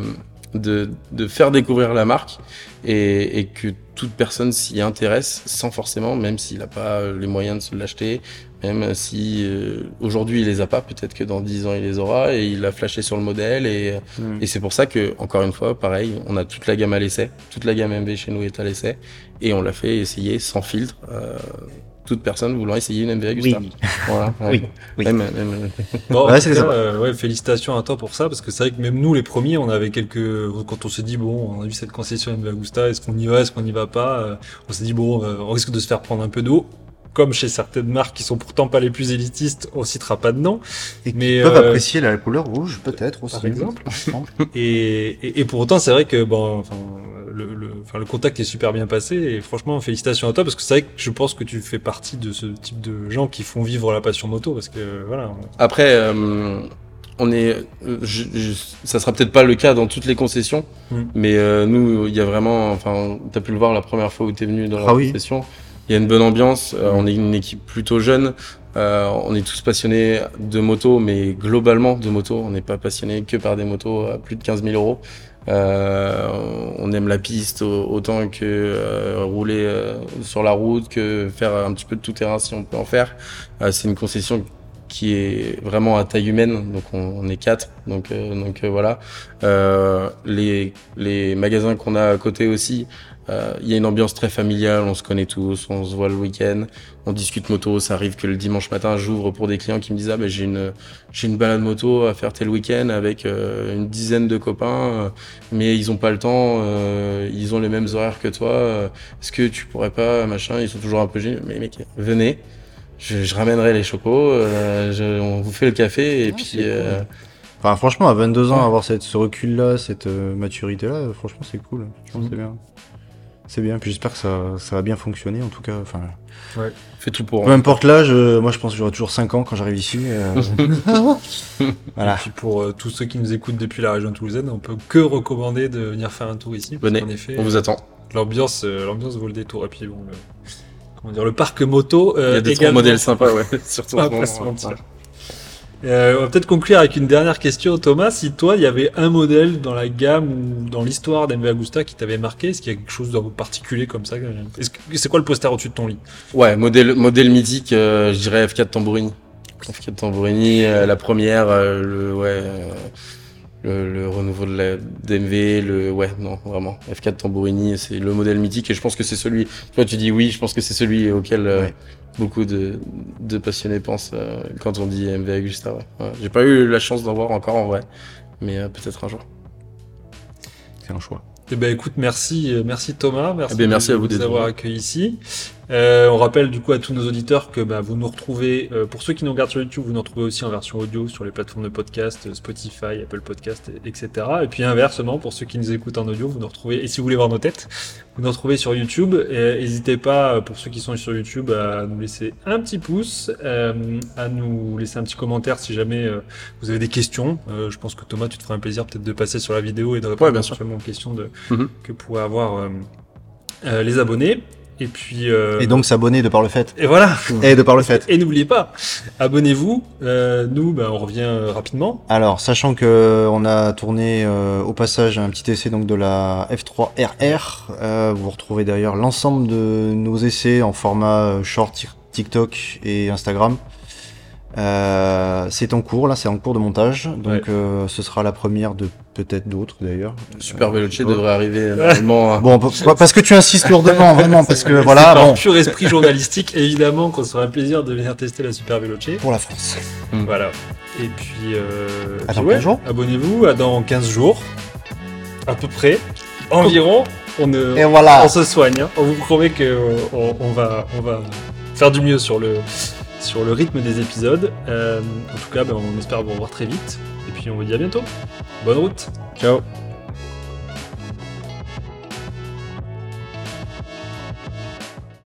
de, de faire découvrir la marque et, et que toute personne s'y intéresse sans forcément, même s'il n'a pas les moyens de se l'acheter, même si euh, aujourd'hui il les a pas, peut-être que dans 10 ans il les aura et il a flashé sur le modèle et, Mm. et c'est pour ça que encore une fois, pareil, on a toute la gamme à l'essai, toute la gamme MV chez nous est à l'essai et on l'a fait essayer sans filtre. euh, toute personne voulant essayer une MV Agusta. Oui. Voilà. Oui, oui. Même- même- Bon, en Ouais, tout c'est cas, ça. euh, ouais, félicitations à toi pour ça, parce que c'est vrai que même nous, les premiers, on avait quelques. Quand on s'est dit, bon, on a vu cette concession MV Agusta, est-ce qu'on y va, est-ce qu'on n'y va pas euh, On s'est dit, bon, euh, on risque de se faire prendre un peu d'eau. Comme chez certaines marques qui sont pourtant pas les plus élitistes, on citera pas de nom. Et qui Mais, peuvent euh, apprécier la couleur rouge, peut-être aussi. par exemple. Par exemple. Et, et, et pour autant, c'est vrai que bon, enfin, le, le, enfin, le contact est super bien passé. Et franchement, félicitations à toi, parce que c'est vrai que je pense que tu fais partie de ce type de gens qui font vivre la passion moto, parce que voilà. Après, euh, on est, euh, je, je- ça sera peut-être pas le cas dans toutes les concessions, Mm. mais euh, nous, il y a vraiment, enfin, t'as pu le voir la première fois où t'es venu dans la Ah oui. concession. Il y a une bonne ambiance. euh, on est une équipe plutôt jeune. euh, on est tous passionnés de moto, mais globalement de moto. On n'est pas passionné que par des motos à plus de 15 000 euros. Euh, on aime la piste au- autant que euh, rouler euh, sur la route, que faire un petit peu de tout terrain si on peut en faire. C'est une concession qui est vraiment à taille humaine, donc on, est quatre, donc donc voilà. Les les magasins qu'on a à côté aussi, euh, il y a une ambiance très familiale, on se connaît tous, on se voit le week-end, on discute moto. Ça arrive que le dimanche matin, j'ouvre pour des clients qui me disent ah ben j'ai une j'ai une balade moto à faire tel week-end avec euh, une dizaine de copains, euh, mais ils ont pas le temps, euh, ils ont les mêmes horaires que toi. euh, Est-ce que tu pourrais pas machin Ils sont toujours un peu gênés, mais mec, venez. Je, je ramènerai les chocos, euh, je- on vous fait le café et Ah, puis euh, Enfin, franchement, à 22 ans, Ouais. avoir cette, ce recul-là, cette euh, maturité-là, franchement, c'est cool. Franchement, Mhm. c'est bien. C'est bien. Puis j'espère que ça, ça va bien fonctionner, en tout cas. Enfin, fait tout pour. peu importe l'âge, euh, moi, je pense que j'aurai toujours 5 ans quand j'arrive ici. euh, voilà. Et puis pour euh, tous ceux qui nous écoutent depuis la région toulousaine, on peut que recommander de venir faire un tour ici. Venez, qu'en effet, On vous attend. l'ambiance, euh, l'ambiance vaut le détour. Et puis bon, le, comment dire, le parc moto. euh, Il y a des également, modèles sympas, ouais. Surtout en Euh, on va peut-être conclure avec une dernière question, Thomas. Si toi, il y avait un modèle dans la gamme ou dans l'histoire d'MV Agusta qui t'avait marqué, est-ce qu'il y a quelque chose de particulier comme ça C'est quoi le poster au-dessus de ton lit? Ouais, modèle, modèle mythique, euh, je dirais F4 Tambourini. F4 Tambourini, euh, la première, euh, le, ouais, euh, le, le renouveau de la d'MV, le, ouais, non, vraiment. F4 Tambourini, c'est le modèle mythique et je pense que c'est celui, toi tu dis oui, je pense que c'est celui auquel euh, Ouais. Beaucoup de, de passionnés pensent euh, quand on dit MV Agusta, ouais. Ouais, J'ai pas eu la chance d'en voir encore en vrai, mais euh, peut-être un jour. C'est un choix. Eh ben écoute, merci, euh, merci Thomas, merci, Eh bien, merci de à vous nous d'être avoir accueillis ici. Euh, on rappelle du coup à tous nos auditeurs que bah, vous nous retrouvez, euh, pour ceux qui nous regardent sur YouTube, vous nous retrouvez aussi en version audio sur les plateformes de podcast, Spotify, Apple Podcast, et- etc. Et puis inversement, pour ceux qui nous écoutent en audio, vous nous retrouvez, et si vous voulez voir nos têtes, vous nous retrouvez sur YouTube. Et N'hésitez pas, euh, pour ceux qui sont sur YouTube, à nous laisser un petit pouce, euh, à nous laisser un petit commentaire si jamais euh, vous avez des questions. Euh, je pense que Thomas, tu te feras un plaisir peut-être de passer sur la vidéo et de répondre Ouais, bien aux questions de, Mhm. que pourraient avoir euh, euh, les abonnés. Et puis. euh, Et donc s'abonner de par le fait. Et voilà. Et de par le fait. Et n'oubliez pas, abonnez-vous. Euh, nous, ben, on revient euh, rapidement. Alors, sachant que on a tourné euh, au passage un petit essai donc de la F3 RR, euh, vous retrouvez d'ailleurs l'ensemble de nos essais en format euh, short, TikTok et Instagram. Euh, c'est en cours, là, c'est en cours de montage, donc Ouais. euh, ce sera la première de peut-être d'autres d'ailleurs. Super Veloce Euh, devrait arriver normalement. Bon, p- parce que tu insistes lourdement, vraiment, parce que voilà, par bon, pur esprit journalistique, évidemment qu'on sera un plaisir de venir tester la Super Veloce. pour la France. Voilà. Et puis, euh, À puis dans 15 jours abonnez-vous à dans 15 jours, à peu près, environ. On, ne, Et voilà. on se soigne. hein. On vous promet que on, on va, on va faire du mieux sur le, sur le rythme des épisodes. Euh, en tout cas, ben, on espère vous revoir très vite. Et puis on vous dit à bientôt. Bonne route. Ciao.